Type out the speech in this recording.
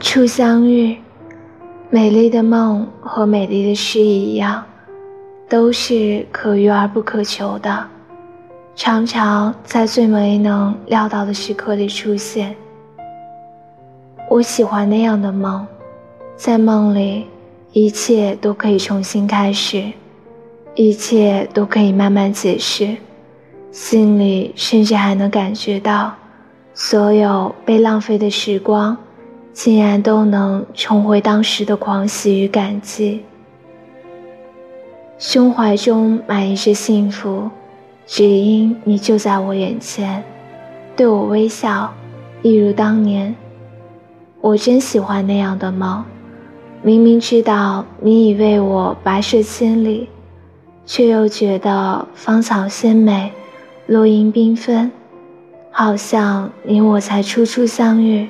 初相遇，美丽的梦和美丽的诗一样，都是可遇而不可求的，常常在最没能料到的时刻里出现。我喜欢那样的梦，在梦里，一切都可以重新开始，一切都可以慢慢解释，心里甚至还能感觉到，所有被浪费的时光。竟然都能重回当时的狂喜与感激，胸怀中满溢着幸福，只因你就在我眼前，对我微笑，一如当年。我真喜欢那样的梦，明明知道你已为我跋涉千里，却又觉得芳草鲜美，落英缤纷，好像你我才初初相遇。